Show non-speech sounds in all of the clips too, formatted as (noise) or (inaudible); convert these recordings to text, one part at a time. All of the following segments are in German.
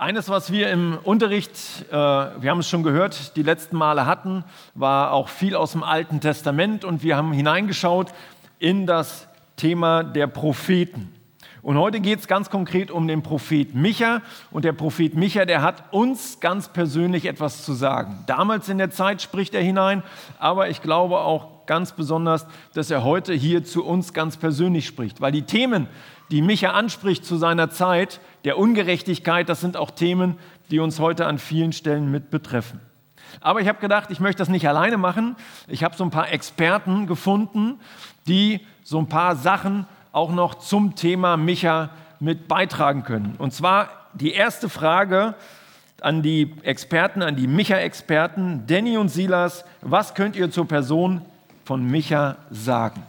Eines, was wir im Unterricht, äh, wir haben es schon gehört, die letzten Male hatten, war auch viel aus dem Alten Testament und wir haben hineingeschaut in das Thema der Propheten. Und heute geht es ganz konkret um den Prophet Micha. Und der Prophet Micha, der hat uns ganz persönlich etwas zu sagen. Damals in der Zeit spricht er hinein, aber ich glaube auch ganz besonders, dass er heute hier zu uns ganz persönlich spricht. Weil die Themen, die Micha anspricht zu seiner Zeit, der Ungerechtigkeit, das sind auch Themen, die uns heute an vielen Stellen mit betreffen. Aber ich habe gedacht, ich möchte das nicht alleine machen. Ich habe so ein paar Experten gefunden, die so ein paar Sachen auch noch zum Thema Micha mit beitragen können. Und zwar die erste Frage an die Experten, an die Micha-Experten, Danny und Silas, was könnt ihr zur Person von Micha sagen?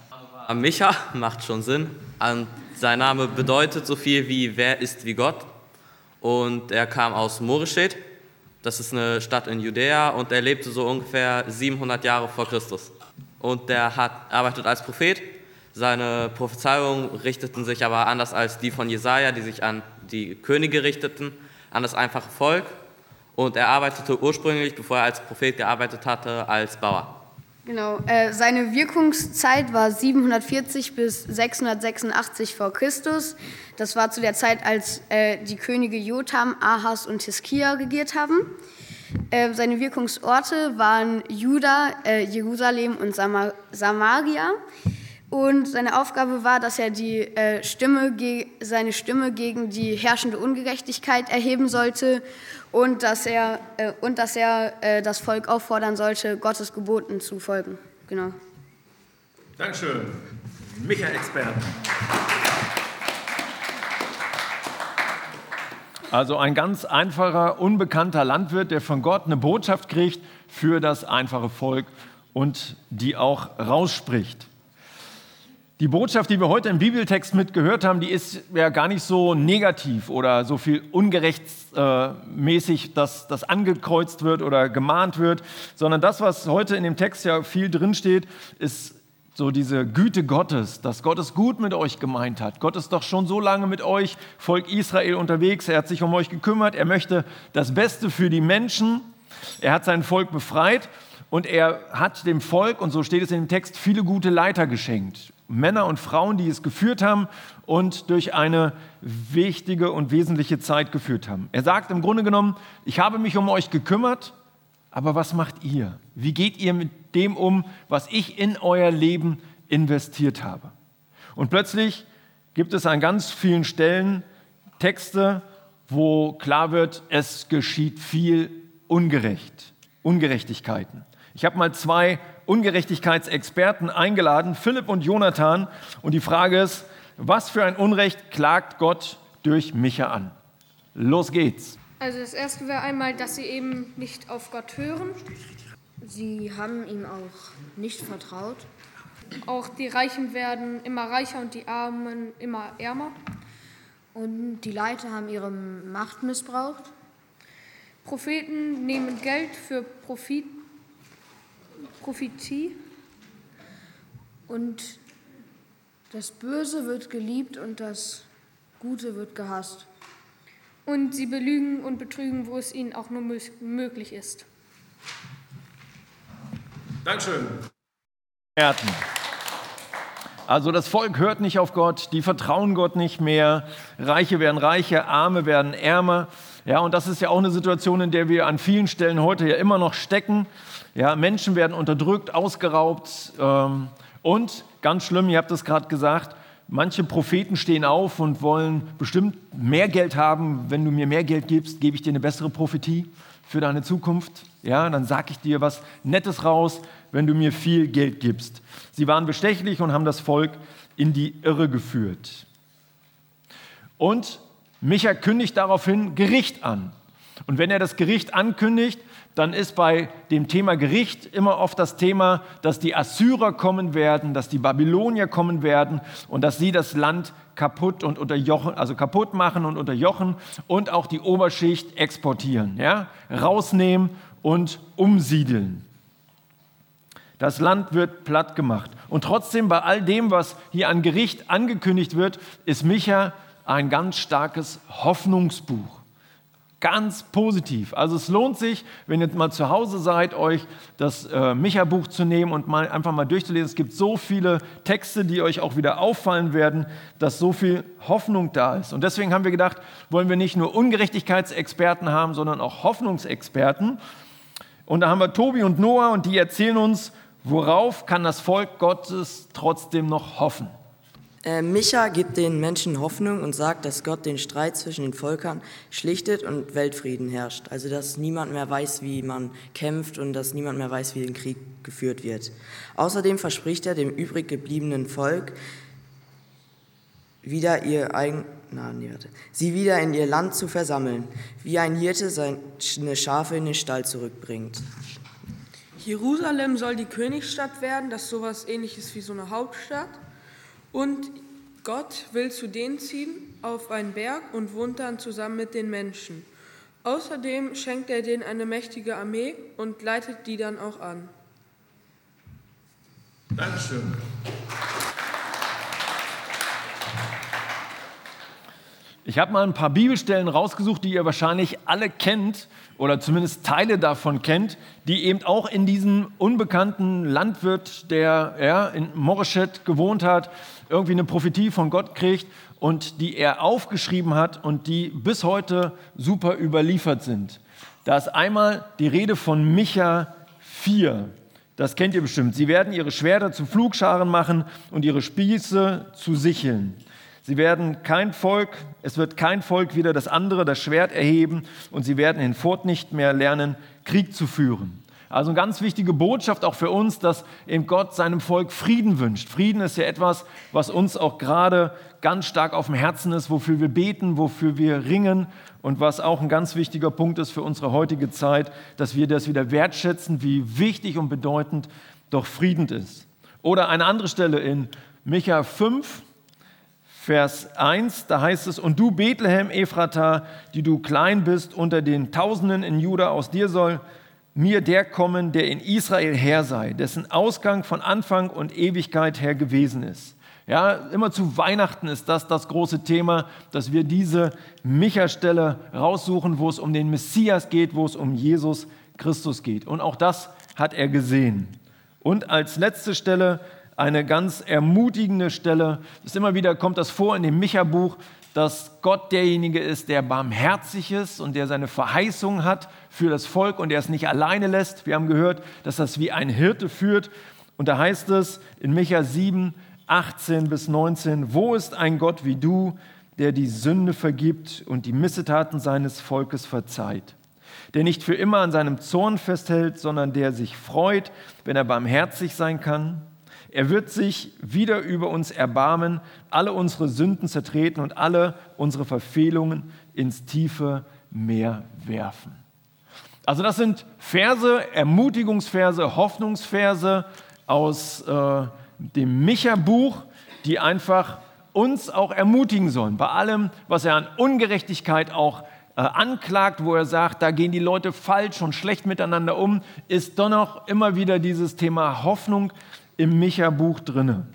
Micha macht schon Sinn. Sein Name bedeutet so viel wie wer ist wie Gott. Und er kam aus Moreshet. Das ist eine Stadt in Judäa und er lebte so ungefähr 700 Jahre vor Christus. Und er hat, arbeitet als Prophet seine Prophezeiungen richteten sich aber anders als die von Jesaja, die sich an die Könige richteten, an das einfache Volk. Und er arbeitete ursprünglich, bevor er als Prophet gearbeitet hatte, als Bauer. Genau, äh, seine Wirkungszeit war 740 bis 686 vor Christus. Das war zu der Zeit, als äh, die Könige Jotham, Ahas und Hiskia regiert haben. Äh, seine Wirkungsorte waren Juda, äh, Jerusalem und Samar Samaria. Und seine Aufgabe war, dass er die, äh, Stimme seine Stimme gegen die herrschende Ungerechtigkeit erheben sollte und dass er, äh, und dass er äh, das Volk auffordern sollte, Gottes Geboten zu folgen. Genau. Dankeschön. Micha-Experten. Also ein ganz einfacher, unbekannter Landwirt, der von Gott eine Botschaft kriegt für das einfache Volk und die auch rausspricht. Die Botschaft, die wir heute im Bibeltext mitgehört haben, die ist ja gar nicht so negativ oder so viel ungerechtsmäßig, dass das angekreuzt wird oder gemahnt wird, sondern das, was heute in dem Text ja viel drinsteht, ist so diese Güte Gottes, dass Gott es gut mit euch gemeint hat. Gott ist doch schon so lange mit euch, Volk Israel, unterwegs. Er hat sich um euch gekümmert. Er möchte das Beste für die Menschen. Er hat sein Volk befreit und er hat dem Volk, und so steht es in dem Text, viele gute Leiter geschenkt. Männer und Frauen, die es geführt haben und durch eine wichtige und wesentliche Zeit geführt haben. Er sagt im Grunde genommen, ich habe mich um euch gekümmert, aber was macht ihr? Wie geht ihr mit dem um, was ich in euer Leben investiert habe? Und plötzlich gibt es an ganz vielen Stellen Texte, wo klar wird, es geschieht viel ungerecht, Ungerechtigkeiten. Ich habe mal zwei Ungerechtigkeitsexperten eingeladen, Philipp und Jonathan. Und die Frage ist, was für ein Unrecht klagt Gott durch Micha an? Los geht's. Also das erste wäre einmal, dass sie eben nicht auf Gott hören. Sie haben ihm auch nicht vertraut. Auch die Reichen werden immer reicher und die Armen immer ärmer. Und die Leiter haben ihre Macht missbraucht. Propheten nehmen Geld für Profit Prophetie. Und das Böse wird geliebt und das Gute wird gehasst. Und sie belügen und betrügen, wo es ihnen auch nur möglich ist. Dankeschön. Also das Volk hört nicht auf Gott, die vertrauen Gott nicht mehr, Reiche werden reicher, Arme werden ärmer. Ja, und das ist ja auch eine Situation, in der wir an vielen Stellen heute ja immer noch stecken. Ja, Menschen werden unterdrückt, ausgeraubt ähm, und ganz schlimm, ihr habt es gerade gesagt, manche Propheten stehen auf und wollen bestimmt mehr Geld haben. Wenn du mir mehr Geld gibst, gebe ich dir eine bessere Prophetie für deine Zukunft. Ja, dann sage ich dir was Nettes raus, wenn du mir viel Geld gibst. Sie waren bestechlich und haben das Volk in die Irre geführt. Und Micha kündigt daraufhin Gericht an. Und wenn er das Gericht ankündigt, dann ist bei dem Thema Gericht immer oft das Thema, dass die Assyrer kommen werden, dass die Babylonier kommen werden und dass sie das Land kaputt und unterjochen, also kaputt machen und unterjochen und auch die Oberschicht exportieren, ja? rausnehmen und umsiedeln. Das Land wird platt gemacht. Und trotzdem bei all dem, was hier an Gericht angekündigt wird, ist Micha ein ganz starkes Hoffnungsbuch. Ganz positiv. Also es lohnt sich, wenn ihr mal zu Hause seid, euch das äh, Micha-Buch zu nehmen und mal einfach mal durchzulesen. Es gibt so viele Texte, die euch auch wieder auffallen werden, dass so viel Hoffnung da ist. Und deswegen haben wir gedacht, wollen wir nicht nur Ungerechtigkeitsexperten haben, sondern auch Hoffnungsexperten. Und da haben wir Tobi und Noah und die erzählen uns, worauf kann das Volk Gottes trotzdem noch hoffen. Äh, Micha gibt den Menschen Hoffnung und sagt, dass Gott den Streit zwischen den Völkern schlichtet und Weltfrieden herrscht. Also dass niemand mehr weiß, wie man kämpft und dass niemand mehr weiß, wie ein Krieg geführt wird. Außerdem verspricht er dem übrig gebliebenen Volk, wieder ihr eigen, na, nee, warte, sie wieder in ihr Land zu versammeln, wie ein Hirte seine Schafe in den Stall zurückbringt. Jerusalem soll die Königsstadt werden, das ist sowas ähnliches wie so eine Hauptstadt. Und Gott will zu denen ziehen auf einen Berg und wohnt dann zusammen mit den Menschen. Außerdem schenkt er denen eine mächtige Armee und leitet die dann auch an. Dankeschön. Ich habe mal ein paar Bibelstellen rausgesucht, die ihr wahrscheinlich alle kennt oder zumindest Teile davon kennt, die eben auch in diesem unbekannten Landwirt, der ja, in Moreshet gewohnt hat, irgendwie eine Prophetie von Gott kriegt und die er aufgeschrieben hat und die bis heute super überliefert sind. Da ist einmal die Rede von Micha 4. Das kennt ihr bestimmt. Sie werden ihre Schwerter zu Flugscharen machen und ihre Spieße zu Sicheln. Sie werden kein Volk, es wird kein Volk wieder das andere das Schwert erheben und sie werden hinfort nicht mehr lernen, Krieg zu führen. Also eine ganz wichtige Botschaft auch für uns, dass eben Gott seinem Volk Frieden wünscht. Frieden ist ja etwas, was uns auch gerade ganz stark auf dem Herzen ist, wofür wir beten, wofür wir ringen und was auch ein ganz wichtiger Punkt ist für unsere heutige Zeit, dass wir das wieder wertschätzen, wie wichtig und bedeutend doch Frieden ist. Oder eine andere Stelle in Micha 5, Vers 1, da heißt es, und du Bethlehem Ephrata, die du klein bist unter den Tausenden in Juda, aus dir soll mir der kommen, der in Israel her sei, dessen Ausgang von Anfang und Ewigkeit her gewesen ist. Ja, immer zu Weihnachten ist das das große Thema, dass wir diese Micha-Stelle raussuchen, wo es um den Messias geht, wo es um Jesus Christus geht. Und auch das hat er gesehen. Und als letzte Stelle eine ganz ermutigende Stelle. Das immer wieder kommt das vor in dem Micha-Buch, dass Gott derjenige ist, der barmherzig ist und der seine Verheißung hat für das Volk und der es nicht alleine lässt. Wir haben gehört, dass das wie ein Hirte führt. Und da heißt es in Micha 7, 18 bis 19, wo ist ein Gott wie du, der die Sünde vergibt und die Missetaten seines Volkes verzeiht? Der nicht für immer an seinem Zorn festhält, sondern der sich freut, wenn er barmherzig sein kann er wird sich wieder über uns erbarmen, alle unsere Sünden zertreten und alle unsere Verfehlungen ins tiefe Meer werfen. Also das sind Verse, Ermutigungsverse, Hoffnungsverse aus äh, dem Micha-Buch, die einfach uns auch ermutigen sollen. Bei allem, was er an Ungerechtigkeit auch äh, anklagt, wo er sagt, da gehen die Leute falsch und schlecht miteinander um, ist doch noch immer wieder dieses Thema Hoffnung, im Micha-Buch drinne.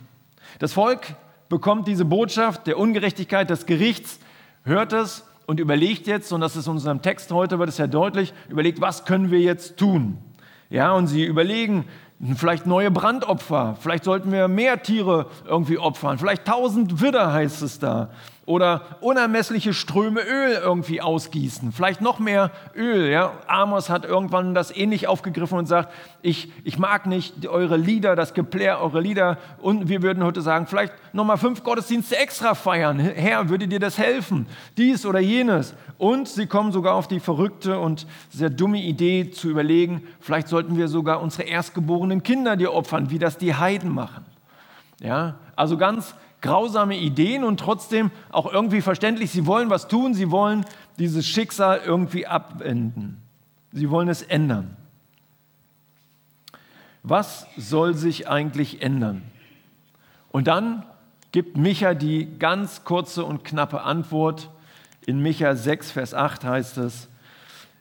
Das Volk bekommt diese Botschaft der Ungerechtigkeit des Gerichts, hört es und überlegt jetzt, und das ist in unserem Text heute, wird es ja deutlich, überlegt, was können wir jetzt tun? Ja, und sie überlegen, vielleicht neue Brandopfer, vielleicht sollten wir mehr Tiere irgendwie opfern, vielleicht tausend Widder heißt es da oder unermessliche Ströme Öl irgendwie ausgießen, vielleicht noch mehr Öl. Ja? Amos hat irgendwann das ähnlich aufgegriffen und sagt, ich, ich mag nicht eure Lieder, das Geplär eurer Lieder und wir würden heute sagen, vielleicht nochmal fünf Gottesdienste extra feiern. Herr, würde dir das helfen? Dies oder jenes. Und sie kommen sogar auf die verrückte und sehr dumme Idee zu überlegen, vielleicht sollten wir sogar unsere erstgeborenen Kinder dir opfern, wie das die Heiden machen. Ja, also ganz grausame Ideen und trotzdem auch irgendwie verständlich. Sie wollen was tun, sie wollen dieses Schicksal irgendwie abwenden. Sie wollen es ändern. Was soll sich eigentlich ändern? Und dann gibt Micha die ganz kurze und knappe Antwort. In Micha 6, Vers 8 heißt es,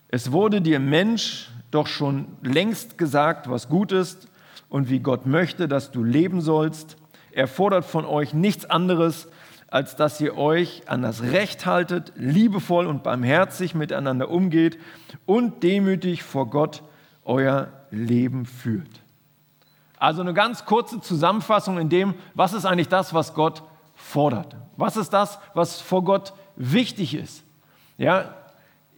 es wurde dir Mensch doch schon längst gesagt, was gut ist und wie Gott möchte, dass du leben sollst. Er fordert von euch nichts anderes, als dass ihr euch an das Recht haltet, liebevoll und barmherzig miteinander umgeht und demütig vor Gott euer Leben führt. Also eine ganz kurze Zusammenfassung in dem, was ist eigentlich das, was Gott fordert? Was ist das, was vor Gott wichtig ist? Ja,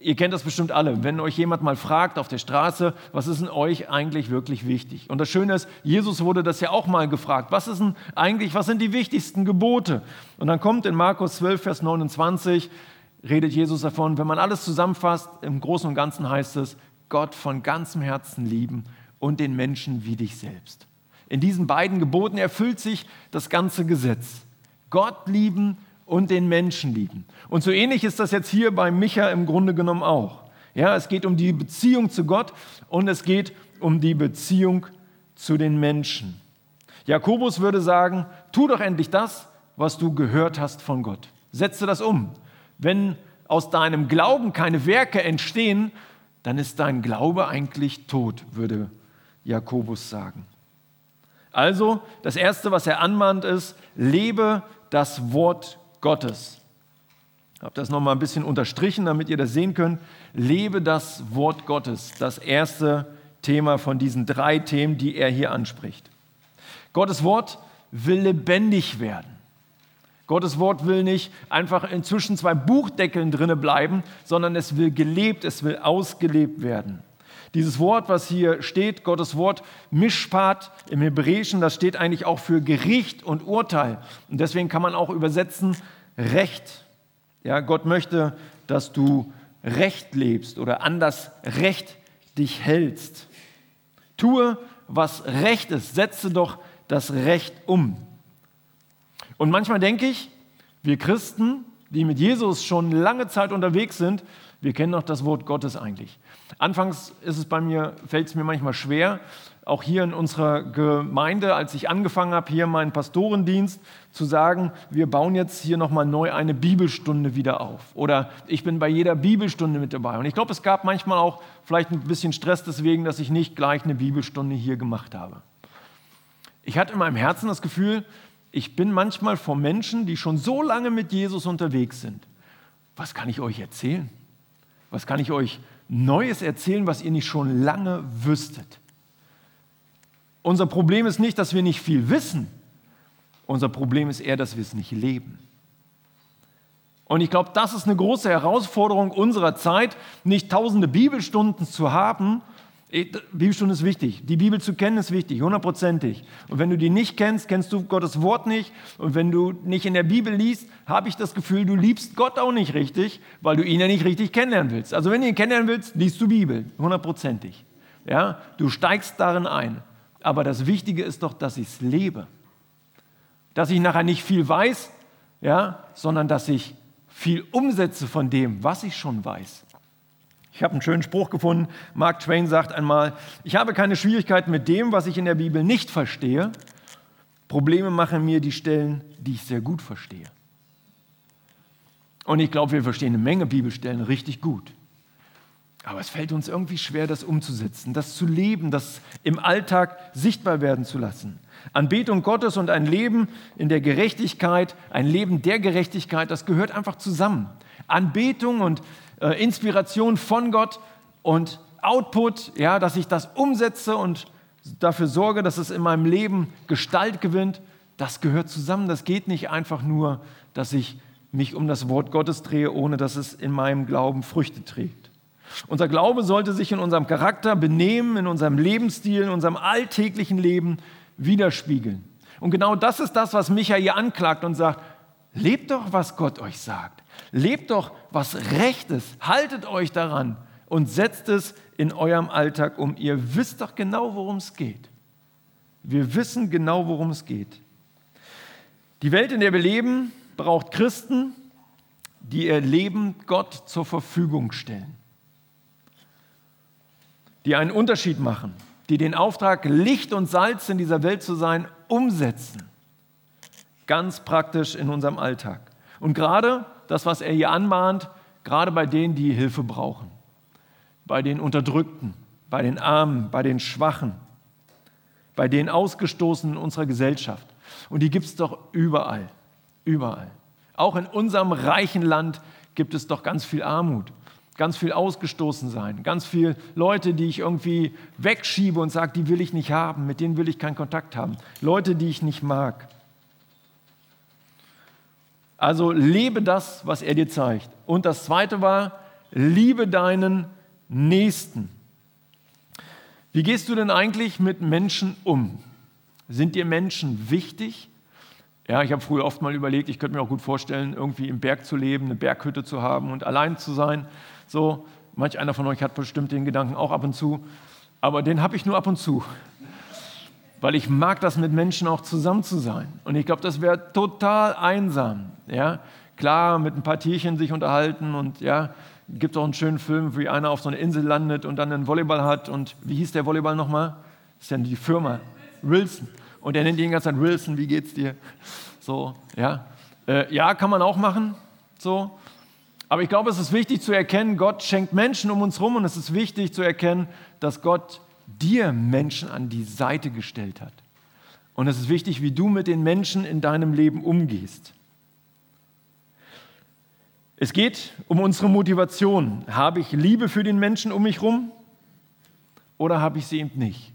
Ihr kennt das bestimmt alle. Wenn euch jemand mal fragt auf der Straße, was ist denn euch eigentlich wirklich wichtig? Und das Schöne ist, Jesus wurde das ja auch mal gefragt. Was ist denn eigentlich, was sind die wichtigsten Gebote? Und dann kommt in Markus 12, Vers 29, redet Jesus davon, wenn man alles zusammenfasst, im Großen und Ganzen heißt es, Gott von ganzem Herzen lieben und den Menschen wie dich selbst. In diesen beiden Geboten erfüllt sich das ganze Gesetz. Gott lieben und den Menschen lieben. Und so ähnlich ist das jetzt hier bei Micha im Grunde genommen auch. Ja, es geht um die Beziehung zu Gott und es geht um die Beziehung zu den Menschen. Jakobus würde sagen, tu doch endlich das, was du gehört hast von Gott. Setze das um. Wenn aus deinem Glauben keine Werke entstehen, dann ist dein Glaube eigentlich tot, würde Jakobus sagen. Also, das Erste, was er anmahnt, ist, lebe das Wort Gottes. Ich habe das nochmal ein bisschen unterstrichen, damit ihr das sehen könnt. Lebe das Wort Gottes, das erste Thema von diesen drei Themen, die er hier anspricht. Gottes Wort will lebendig werden. Gottes Wort will nicht einfach inzwischen zwei Buchdeckeln drinne bleiben, sondern es will gelebt, es will ausgelebt werden. Dieses Wort, was hier steht, Gottes Wort, Mischpat im Hebräischen, das steht eigentlich auch für Gericht und Urteil. Und deswegen kann man auch übersetzen Recht. Ja, Gott möchte, dass du Recht lebst oder an das Recht dich hältst. Tue, was Recht ist. Setze doch das Recht um. Und manchmal denke ich, wir Christen, die mit Jesus schon lange Zeit unterwegs sind, wir kennen doch das Wort Gottes eigentlich. Anfangs ist es bei mir, fällt es mir manchmal schwer, auch hier in unserer Gemeinde, als ich angefangen habe, hier meinen Pastorendienst, zu sagen, wir bauen jetzt hier nochmal neu eine Bibelstunde wieder auf. Oder ich bin bei jeder Bibelstunde mit dabei. Und ich glaube, es gab manchmal auch vielleicht ein bisschen Stress deswegen, dass ich nicht gleich eine Bibelstunde hier gemacht habe. Ich hatte in meinem Herzen das Gefühl, ich bin manchmal vor Menschen, die schon so lange mit Jesus unterwegs sind. Was kann ich euch erzählen? Was kann ich euch Neues erzählen, was ihr nicht schon lange wüsstet? Unser Problem ist nicht, dass wir nicht viel wissen. Unser Problem ist eher, dass wir es nicht leben. Und ich glaube, das ist eine große Herausforderung unserer Zeit, nicht tausende Bibelstunden zu haben. Bibelstunde ist wichtig. Die Bibel zu kennen ist wichtig, hundertprozentig. Und wenn du die nicht kennst, kennst du Gottes Wort nicht. Und wenn du nicht in der Bibel liest, habe ich das Gefühl, du liebst Gott auch nicht richtig, weil du ihn ja nicht richtig kennenlernen willst. Also wenn du ihn kennenlernen willst, liest du Bibel, hundertprozentig. Ja, du steigst darin ein. Aber das Wichtige ist doch, dass ich es lebe. Dass ich nachher nicht viel weiß, ja, sondern dass ich viel umsetze von dem, was ich schon weiß. Ich habe einen schönen Spruch gefunden. Mark Twain sagt einmal, ich habe keine Schwierigkeiten mit dem, was ich in der Bibel nicht verstehe. Probleme machen mir die Stellen, die ich sehr gut verstehe. Und ich glaube, wir verstehen eine Menge Bibelstellen richtig gut. Aber es fällt uns irgendwie schwer, das umzusetzen, das zu leben, das im Alltag sichtbar werden zu lassen. Anbetung Gottes und ein Leben in der Gerechtigkeit, ein Leben der Gerechtigkeit, das gehört einfach zusammen. Anbetung und äh, Inspiration von Gott und Output, ja, dass ich das umsetze und dafür sorge, dass es in meinem Leben Gestalt gewinnt, das gehört zusammen. Das geht nicht einfach nur, dass ich mich um das Wort Gottes drehe, ohne dass es in meinem Glauben Früchte trägt. Unser Glaube sollte sich in unserem Charakter, Benehmen, in unserem Lebensstil, in unserem alltäglichen Leben widerspiegeln. Und genau das ist das, was Micha hier anklagt und sagt, lebt doch, was Gott euch sagt. Lebt doch, was recht ist. Haltet euch daran und setzt es in eurem Alltag um. Ihr wisst doch genau, worum es geht. Wir wissen genau, worum es geht. Die Welt, in der wir leben, braucht Christen, die ihr Leben Gott zur Verfügung stellen die einen Unterschied machen, die den Auftrag, Licht und Salz in dieser Welt zu sein, umsetzen. Ganz praktisch in unserem Alltag. Und gerade das, was er hier anmahnt, gerade bei denen, die Hilfe brauchen, bei den Unterdrückten, bei den Armen, bei den Schwachen, bei den Ausgestoßenen unserer Gesellschaft. Und die gibt es doch überall, überall. Auch in unserem reichen Land gibt es doch ganz viel Armut, ganz viel Ausgestoßensein, ganz viele Leute, die ich irgendwie wegschiebe und sage, die will ich nicht haben, mit denen will ich keinen Kontakt haben. Leute, die ich nicht mag. Also lebe das, was er dir zeigt. Und das Zweite war, liebe deinen Nächsten. Wie gehst du denn eigentlich mit Menschen um? Sind dir Menschen wichtig? Ja, ich habe früher oft mal überlegt, ich könnte mir auch gut vorstellen, irgendwie im Berg zu leben, eine Berghütte zu haben und allein zu sein. So, manch einer von euch hat bestimmt den Gedanken auch ab und zu, aber den habe ich nur ab und zu, weil ich mag das mit Menschen auch zusammen zu sein. Und ich glaube, das wäre total einsam. Ja, klar, mit ein paar Tierchen sich unterhalten und ja, gibt auch einen schönen Film, wie einer auf so einer Insel landet und dann einen Volleyball hat und wie hieß der Volleyball nochmal? Ist ja die Firma Wilson. Und er nennt ihn die ganze Zeit Wilson, wie geht's dir? So, ja. Äh, ja, kann man auch machen. So. Aber ich glaube, es ist wichtig zu erkennen, Gott schenkt Menschen um uns herum und es ist wichtig zu erkennen, dass Gott dir Menschen an die Seite gestellt hat. Und es ist wichtig, wie du mit den Menschen in deinem Leben umgehst. Es geht um unsere Motivation. Habe ich Liebe für den Menschen um mich herum oder habe ich sie eben nicht?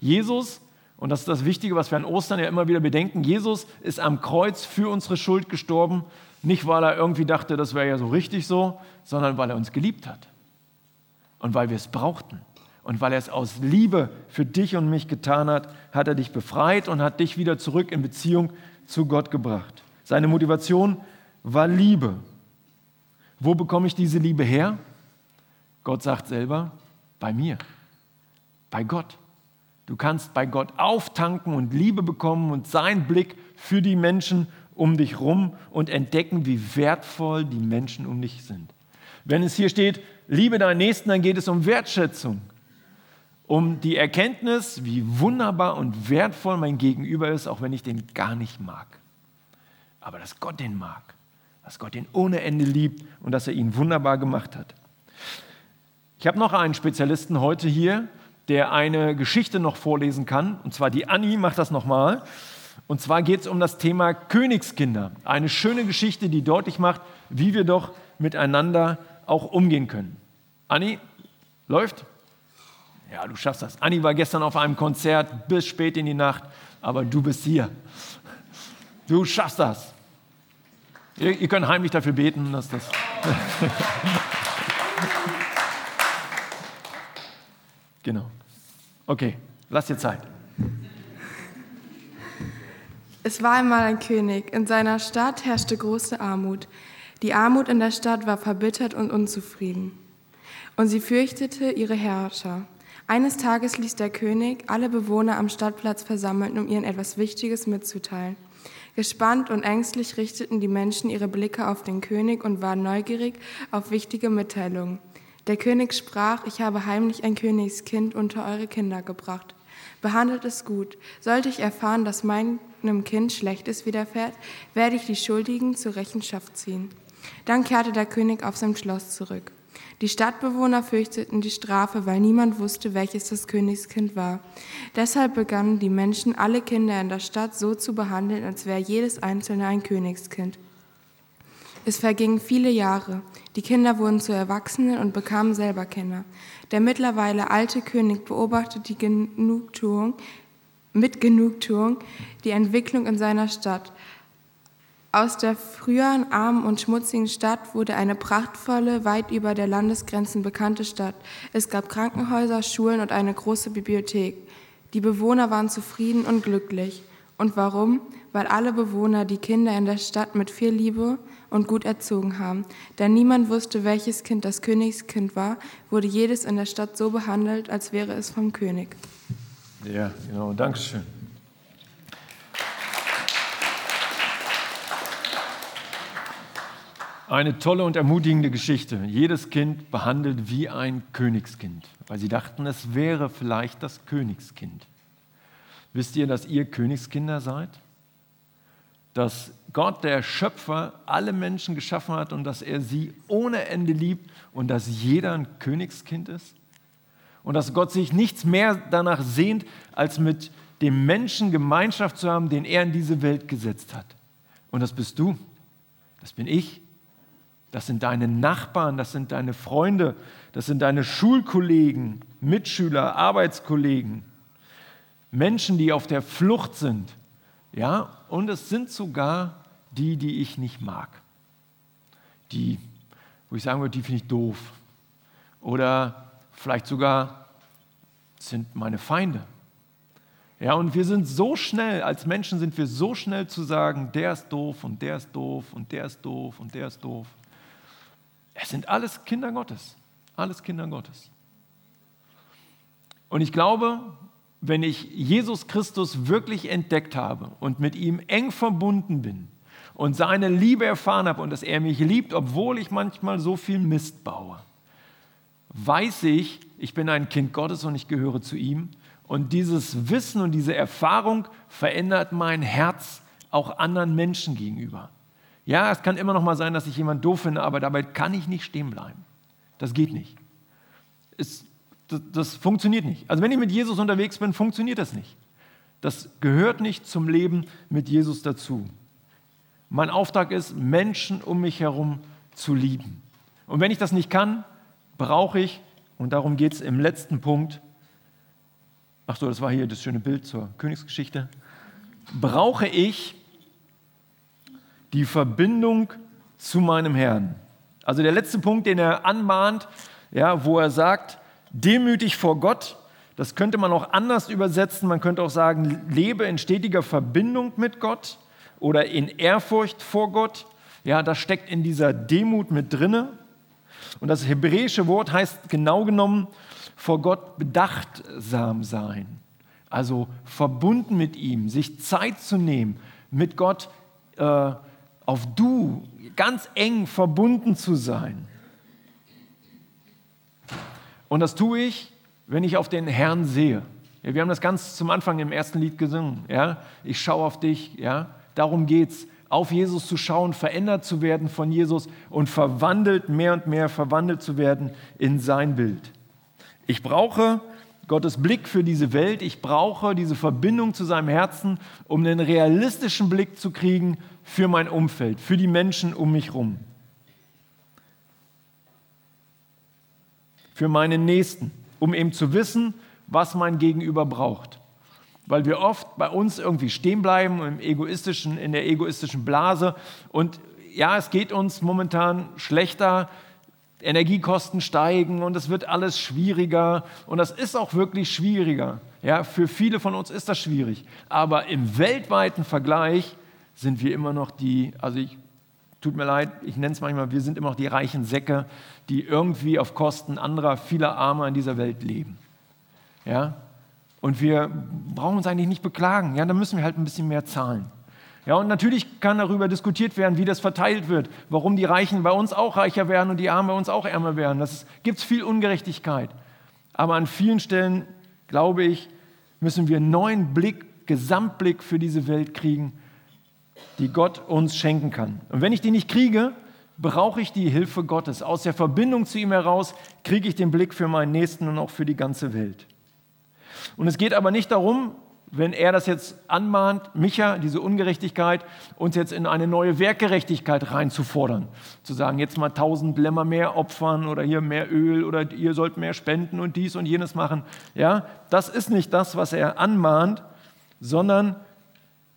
Jesus und das ist das Wichtige, was wir an Ostern ja immer wieder bedenken. Jesus ist am Kreuz für unsere Schuld gestorben, nicht weil er irgendwie dachte, das wäre ja so richtig so, sondern weil er uns geliebt hat. Und weil wir es brauchten. Und weil er es aus Liebe für dich und mich getan hat, hat er dich befreit und hat dich wieder zurück in Beziehung zu Gott gebracht. Seine Motivation war Liebe. Wo bekomme ich diese Liebe her? Gott sagt selber, bei mir, bei Gott. Du kannst bei Gott auftanken und Liebe bekommen und seinen Blick für die Menschen um dich rum und entdecken, wie wertvoll die Menschen um dich sind. Wenn es hier steht, liebe deinen Nächsten, dann geht es um Wertschätzung, um die Erkenntnis, wie wunderbar und wertvoll mein Gegenüber ist, auch wenn ich den gar nicht mag. Aber dass Gott den mag, dass Gott ihn ohne Ende liebt und dass er ihn wunderbar gemacht hat. Ich habe noch einen Spezialisten heute hier, der eine Geschichte noch vorlesen kann. Und zwar die Anni macht das nochmal. Und zwar geht es um das Thema Königskinder. Eine schöne Geschichte, die deutlich macht, wie wir doch miteinander auch umgehen können. Anni, läuft? Ja, du schaffst das. Anni war gestern auf einem Konzert bis spät in die Nacht, aber du bist hier. Du schaffst das. Ihr, ihr könnt heimlich dafür beten, dass das. (laughs) Genau. Okay, lass dir Zeit. Es war einmal ein König. In seiner Stadt herrschte große Armut. Die Armut in der Stadt war verbittert und unzufrieden. Und sie fürchtete ihre Herrscher. Eines Tages ließ der König alle Bewohner am Stadtplatz versammeln, um ihnen etwas Wichtiges mitzuteilen. Gespannt und ängstlich richteten die Menschen ihre Blicke auf den König und waren neugierig auf wichtige Mitteilungen. Der König sprach, ich habe heimlich ein Königskind unter eure Kinder gebracht. Behandelt es gut. Sollte ich erfahren, dass meinem Kind Schlechtes widerfährt, werde ich die Schuldigen zur Rechenschaft ziehen. Dann kehrte der König auf sein Schloss zurück. Die Stadtbewohner fürchteten die Strafe, weil niemand wusste, welches das Königskind war. Deshalb begannen die Menschen, alle Kinder in der Stadt so zu behandeln, als wäre jedes einzelne ein Königskind. Es vergingen viele Jahre. Die Kinder wurden zu Erwachsenen und bekamen selber Kinder. Der mittlerweile alte König beobachtete die Genugtuung, mit Genugtuung die Entwicklung in seiner Stadt. Aus der früheren armen und schmutzigen Stadt wurde eine prachtvolle, weit über der Landesgrenzen bekannte Stadt. Es gab Krankenhäuser, Schulen und eine große Bibliothek. Die Bewohner waren zufrieden und glücklich. Und warum? Weil alle Bewohner die Kinder in der Stadt mit viel Liebe und gut erzogen haben. Da niemand wusste, welches Kind das Königskind war, wurde jedes in der Stadt so behandelt, als wäre es vom König. Ja, genau, Dankeschön. Eine tolle und ermutigende Geschichte. Jedes Kind behandelt wie ein Königskind, weil sie dachten, es wäre vielleicht das Königskind. Wisst ihr, dass ihr Königskinder seid? dass Gott, der Schöpfer, alle Menschen geschaffen hat und dass er sie ohne Ende liebt und dass jeder ein Königskind ist? Und dass Gott sich nichts mehr danach sehnt, als mit dem Menschen Gemeinschaft zu haben, den er in diese Welt gesetzt hat. Und das bist du. Das bin ich. Das sind deine Nachbarn, das sind deine Freunde, das sind deine Schulkollegen, Mitschüler, Arbeitskollegen, Menschen, die auf der Flucht sind. Ja, und es sind sogar die, die ich nicht mag. Die, wo ich sagen würde, die finde ich doof. Oder vielleicht sogar sind meine Feinde. Ja, und wir sind so schnell, als Menschen sind wir so schnell zu sagen, der ist doof und der ist doof und der ist doof und der ist doof. Es sind alles Kinder Gottes. Alles Kinder Gottes. Und ich glaube, wenn ich Jesus Christus wirklich entdeckt habe und mit ihm eng verbunden bin und seine Liebe erfahren habe und dass er mich liebt, obwohl ich manchmal so viel Mist baue, weiß ich, ich bin ein Kind Gottes und ich gehöre zu ihm. Und dieses Wissen und diese Erfahrung verändert mein Herz auch anderen Menschen gegenüber. Ja, es kann immer noch mal sein, dass ich jemand doof finde, aber dabei kann ich nicht stehen bleiben. Das geht nicht. Es das, das funktioniert nicht. Also wenn ich mit Jesus unterwegs bin, funktioniert das nicht. Das gehört nicht zum Leben mit Jesus dazu. Mein Auftrag ist, Menschen um mich herum zu lieben. Und wenn ich das nicht kann, brauche ich, und darum geht es im letzten Punkt, ach so, das war hier das schöne Bild zur Königsgeschichte, brauche ich die Verbindung zu meinem Herrn. Also der letzte Punkt, den er anmahnt, ja, wo er sagt, demütig vor Gott. Das könnte man auch anders übersetzen. Man könnte auch sagen, lebe in stetiger Verbindung mit Gott oder in Ehrfurcht vor Gott. Ja, das steckt in dieser Demut mit drinne. Und das hebräische Wort heißt genau genommen vor Gott bedachtsam sein. Also verbunden mit ihm, sich Zeit zu nehmen, mit Gott äh, auf du ganz eng verbunden zu sein. Und das tue ich, wenn ich auf den Herrn sehe. Ja, wir haben das ganz zum Anfang im ersten Lied gesungen. Ja? Ich schaue auf dich. Ja? Darum geht es, auf Jesus zu schauen, verändert zu werden von Jesus und verwandelt, mehr und mehr verwandelt zu werden in sein Bild. Ich brauche Gottes Blick für diese Welt. Ich brauche diese Verbindung zu seinem Herzen, um einen realistischen Blick zu kriegen für mein Umfeld, für die Menschen um mich herum. für meinen Nächsten, um eben zu wissen, was mein Gegenüber braucht. Weil wir oft bei uns irgendwie stehen bleiben im egoistischen, in der egoistischen Blase. Und ja, es geht uns momentan schlechter, Energiekosten steigen und es wird alles schwieriger. Und das ist auch wirklich schwieriger. Ja, für viele von uns ist das schwierig. Aber im weltweiten Vergleich sind wir immer noch die, also ich tut mir leid, ich nenne es manchmal, wir sind immer noch die reichen Säcke, die irgendwie auf Kosten anderer, vieler Armer in dieser Welt leben. Ja? Und wir brauchen uns eigentlich nicht beklagen. Ja, da müssen wir halt ein bisschen mehr zahlen. Ja, und natürlich kann darüber diskutiert werden, wie das verteilt wird, warum die Reichen bei uns auch reicher werden und die Armen bei uns auch ärmer werden. Das gibt es viel Ungerechtigkeit. Aber an vielen Stellen, glaube ich, müssen wir einen neuen Blick, Gesamtblick für diese Welt kriegen die Gott uns schenken kann. Und wenn ich die nicht kriege, brauche ich die Hilfe Gottes. Aus der Verbindung zu ihm heraus kriege ich den Blick für meinen Nächsten und auch für die ganze Welt. Und es geht aber nicht darum, wenn er das jetzt anmahnt, Micha, diese Ungerechtigkeit, uns jetzt in eine neue Werkgerechtigkeit reinzufordern. Zu sagen, jetzt mal tausend Lämmer mehr opfern oder hier mehr Öl oder ihr sollt mehr spenden und dies und jenes machen. Ja, das ist nicht das, was er anmahnt, sondern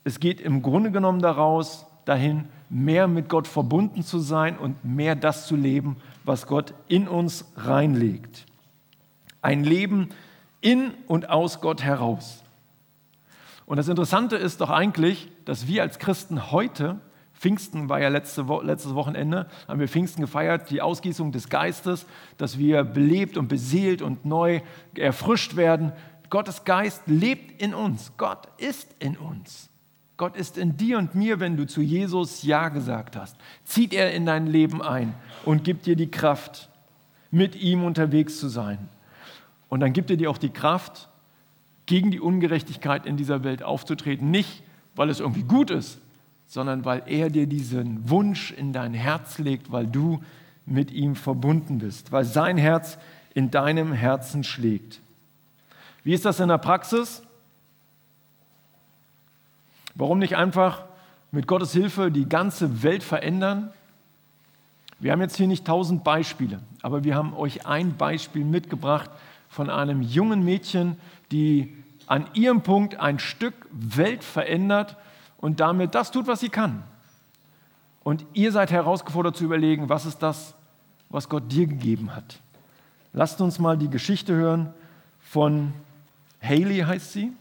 es geht im Grunde genommen daraus, dahin, mehr mit Gott verbunden zu sein und mehr das zu leben, was Gott in uns reinlegt. Ein Leben in und aus Gott heraus. Und das Interessante ist doch eigentlich, dass wir als Christen heute, Pfingsten war ja letzte Wo letztes Wochenende, haben wir Pfingsten gefeiert, die Ausgießung des Geistes, dass wir belebt und beseelt und neu erfrischt werden. Gottes Geist lebt in uns. Gott ist in uns. Gott ist in dir und mir, wenn du zu Jesus Ja gesagt hast. Zieht er in dein Leben ein und gibt dir die Kraft, mit ihm unterwegs zu sein. Und dann gibt er dir auch die Kraft, gegen die Ungerechtigkeit in dieser Welt aufzutreten. Nicht, weil es irgendwie gut ist, sondern weil er dir diesen Wunsch in dein Herz legt, weil du mit ihm verbunden bist, weil sein Herz in deinem Herzen schlägt. Wie ist das in der Praxis? Warum nicht einfach mit Gottes Hilfe die ganze Welt verändern? Wir haben jetzt hier nicht tausend Beispiele, aber wir haben euch ein Beispiel mitgebracht von einem jungen Mädchen, die an ihrem Punkt ein Stück Welt verändert und damit das tut, was sie kann. Und ihr seid herausgefordert zu überlegen, was ist das, was Gott dir gegeben hat. Lasst uns mal die Geschichte hören von Haley heißt sie.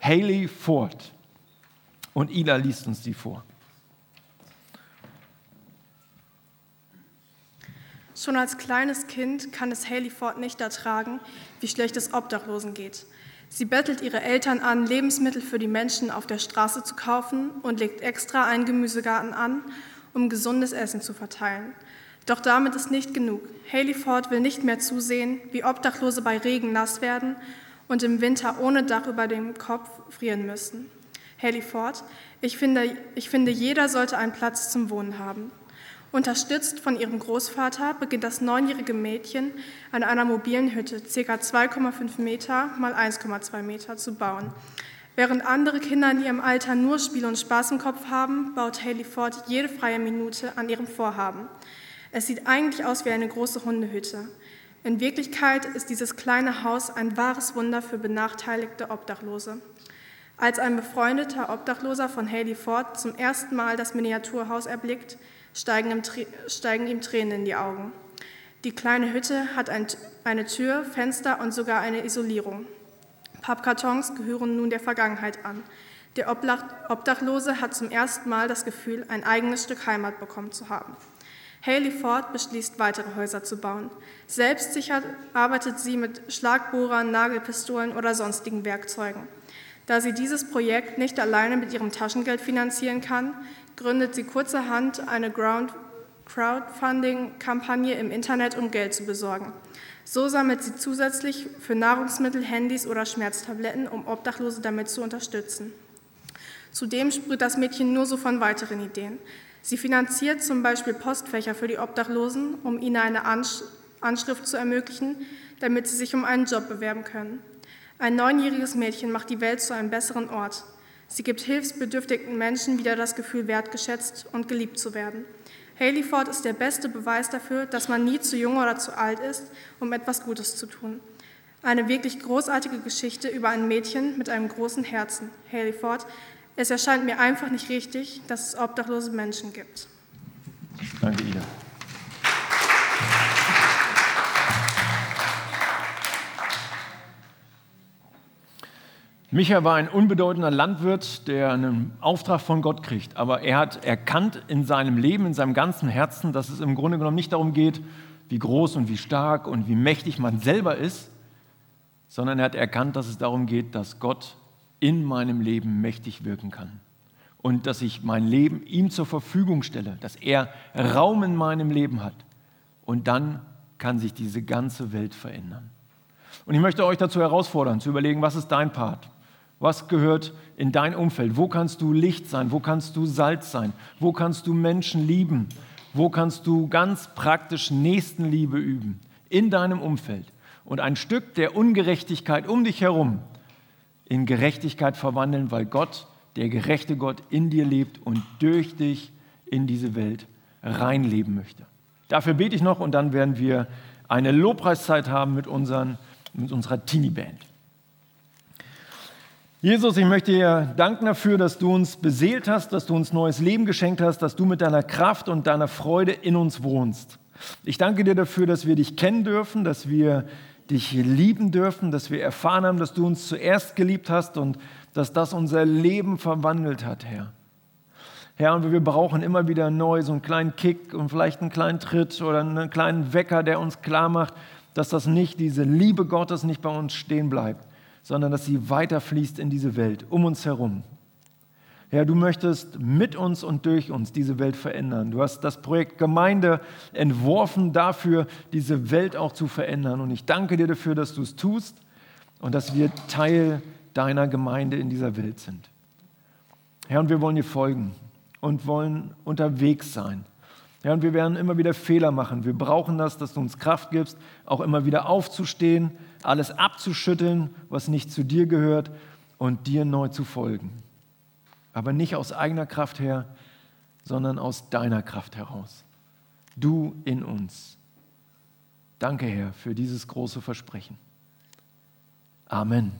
Haley Ford. Und Ila liest uns die vor. Schon als kleines Kind kann es Haley Ford nicht ertragen, wie schlecht es Obdachlosen geht. Sie bettelt ihre Eltern an, Lebensmittel für die Menschen auf der Straße zu kaufen und legt extra einen Gemüsegarten an, um gesundes Essen zu verteilen. Doch damit ist nicht genug. Haley Ford will nicht mehr zusehen, wie Obdachlose bei Regen nass werden und im Winter ohne Dach über dem Kopf frieren müssen. Haley Ford, ich finde, ich finde, jeder sollte einen Platz zum Wohnen haben. Unterstützt von ihrem Großvater beginnt das neunjährige Mädchen an einer mobilen Hütte, ca. 2,5 Meter mal 1,2 Meter, zu bauen. Während andere Kinder in ihrem Alter nur Spiel und Spaß im Kopf haben, baut Haley Ford jede freie Minute an ihrem Vorhaben. Es sieht eigentlich aus wie eine große Hundehütte. In Wirklichkeit ist dieses kleine Haus ein wahres Wunder für benachteiligte Obdachlose. Als ein befreundeter Obdachloser von Haley Ford zum ersten Mal das Miniaturhaus erblickt, steigen ihm, steigen ihm Tränen in die Augen. Die kleine Hütte hat ein, eine Tür, Fenster und sogar eine Isolierung. Pappkartons gehören nun der Vergangenheit an. Der Obdachlose hat zum ersten Mal das Gefühl, ein eigenes Stück Heimat bekommen zu haben. Haley Ford beschließt, weitere Häuser zu bauen. Selbstsicher arbeitet sie mit Schlagbohrern, Nagelpistolen oder sonstigen Werkzeugen. Da sie dieses Projekt nicht alleine mit ihrem Taschengeld finanzieren kann, gründet sie kurzerhand eine Crowdfunding-Kampagne im Internet, um Geld zu besorgen. So sammelt sie zusätzlich für Nahrungsmittel, Handys oder Schmerztabletten, um Obdachlose damit zu unterstützen. Zudem sprüht das Mädchen nur so von weiteren Ideen. Sie finanziert zum Beispiel Postfächer für die Obdachlosen, um ihnen eine Anschrift zu ermöglichen, damit sie sich um einen Job bewerben können. Ein neunjähriges Mädchen macht die Welt zu einem besseren Ort. Sie gibt hilfsbedürftigen Menschen wieder das Gefühl, wertgeschätzt und geliebt zu werden. Haley Ford ist der beste Beweis dafür, dass man nie zu jung oder zu alt ist, um etwas Gutes zu tun. Eine wirklich großartige Geschichte über ein Mädchen mit einem großen Herzen. Haley Ford es erscheint mir einfach nicht richtig, dass es obdachlose Menschen gibt. Danke, Ida. Micha war ein unbedeutender Landwirt, der einen Auftrag von Gott kriegt. Aber er hat erkannt in seinem Leben, in seinem ganzen Herzen, dass es im Grunde genommen nicht darum geht, wie groß und wie stark und wie mächtig man selber ist, sondern er hat erkannt, dass es darum geht, dass Gott in meinem Leben mächtig wirken kann. Und dass ich mein Leben ihm zur Verfügung stelle, dass er Raum in meinem Leben hat. Und dann kann sich diese ganze Welt verändern. Und ich möchte euch dazu herausfordern, zu überlegen, was ist dein Part? Was gehört in dein Umfeld? Wo kannst du Licht sein? Wo kannst du Salz sein? Wo kannst du Menschen lieben? Wo kannst du ganz praktisch Nächstenliebe üben? In deinem Umfeld. Und ein Stück der Ungerechtigkeit um dich herum in Gerechtigkeit verwandeln, weil Gott, der gerechte Gott, in dir lebt und durch dich in diese Welt reinleben möchte. Dafür bete ich noch und dann werden wir eine Lobpreiszeit haben mit, unseren, mit unserer Teenie-Band. Jesus, ich möchte dir danken dafür, dass du uns beseelt hast, dass du uns neues Leben geschenkt hast, dass du mit deiner Kraft und deiner Freude in uns wohnst. Ich danke dir dafür, dass wir dich kennen dürfen, dass wir dich lieben dürfen, dass wir erfahren haben, dass du uns zuerst geliebt hast und dass das unser Leben verwandelt hat, Herr. Herr, und wir brauchen immer wieder neu so einen kleinen Kick und vielleicht einen kleinen Tritt oder einen kleinen Wecker, der uns klar macht, dass das nicht, diese Liebe Gottes nicht bei uns stehen bleibt, sondern dass sie weiterfließt in diese Welt, um uns herum. Herr, du möchtest mit uns und durch uns diese Welt verändern. Du hast das Projekt Gemeinde entworfen dafür, diese Welt auch zu verändern. Und ich danke dir dafür, dass du es tust und dass wir Teil deiner Gemeinde in dieser Welt sind. Herr, und wir wollen dir folgen und wollen unterwegs sein. Herr, und wir werden immer wieder Fehler machen. Wir brauchen das, dass du uns Kraft gibst, auch immer wieder aufzustehen, alles abzuschütteln, was nicht zu dir gehört und dir neu zu folgen. aber nicht aus eigener Kraft her, sondern aus deiner Kraft heraus. Du in uns. Danke, Herr, für dieses große Versprechen. Amen.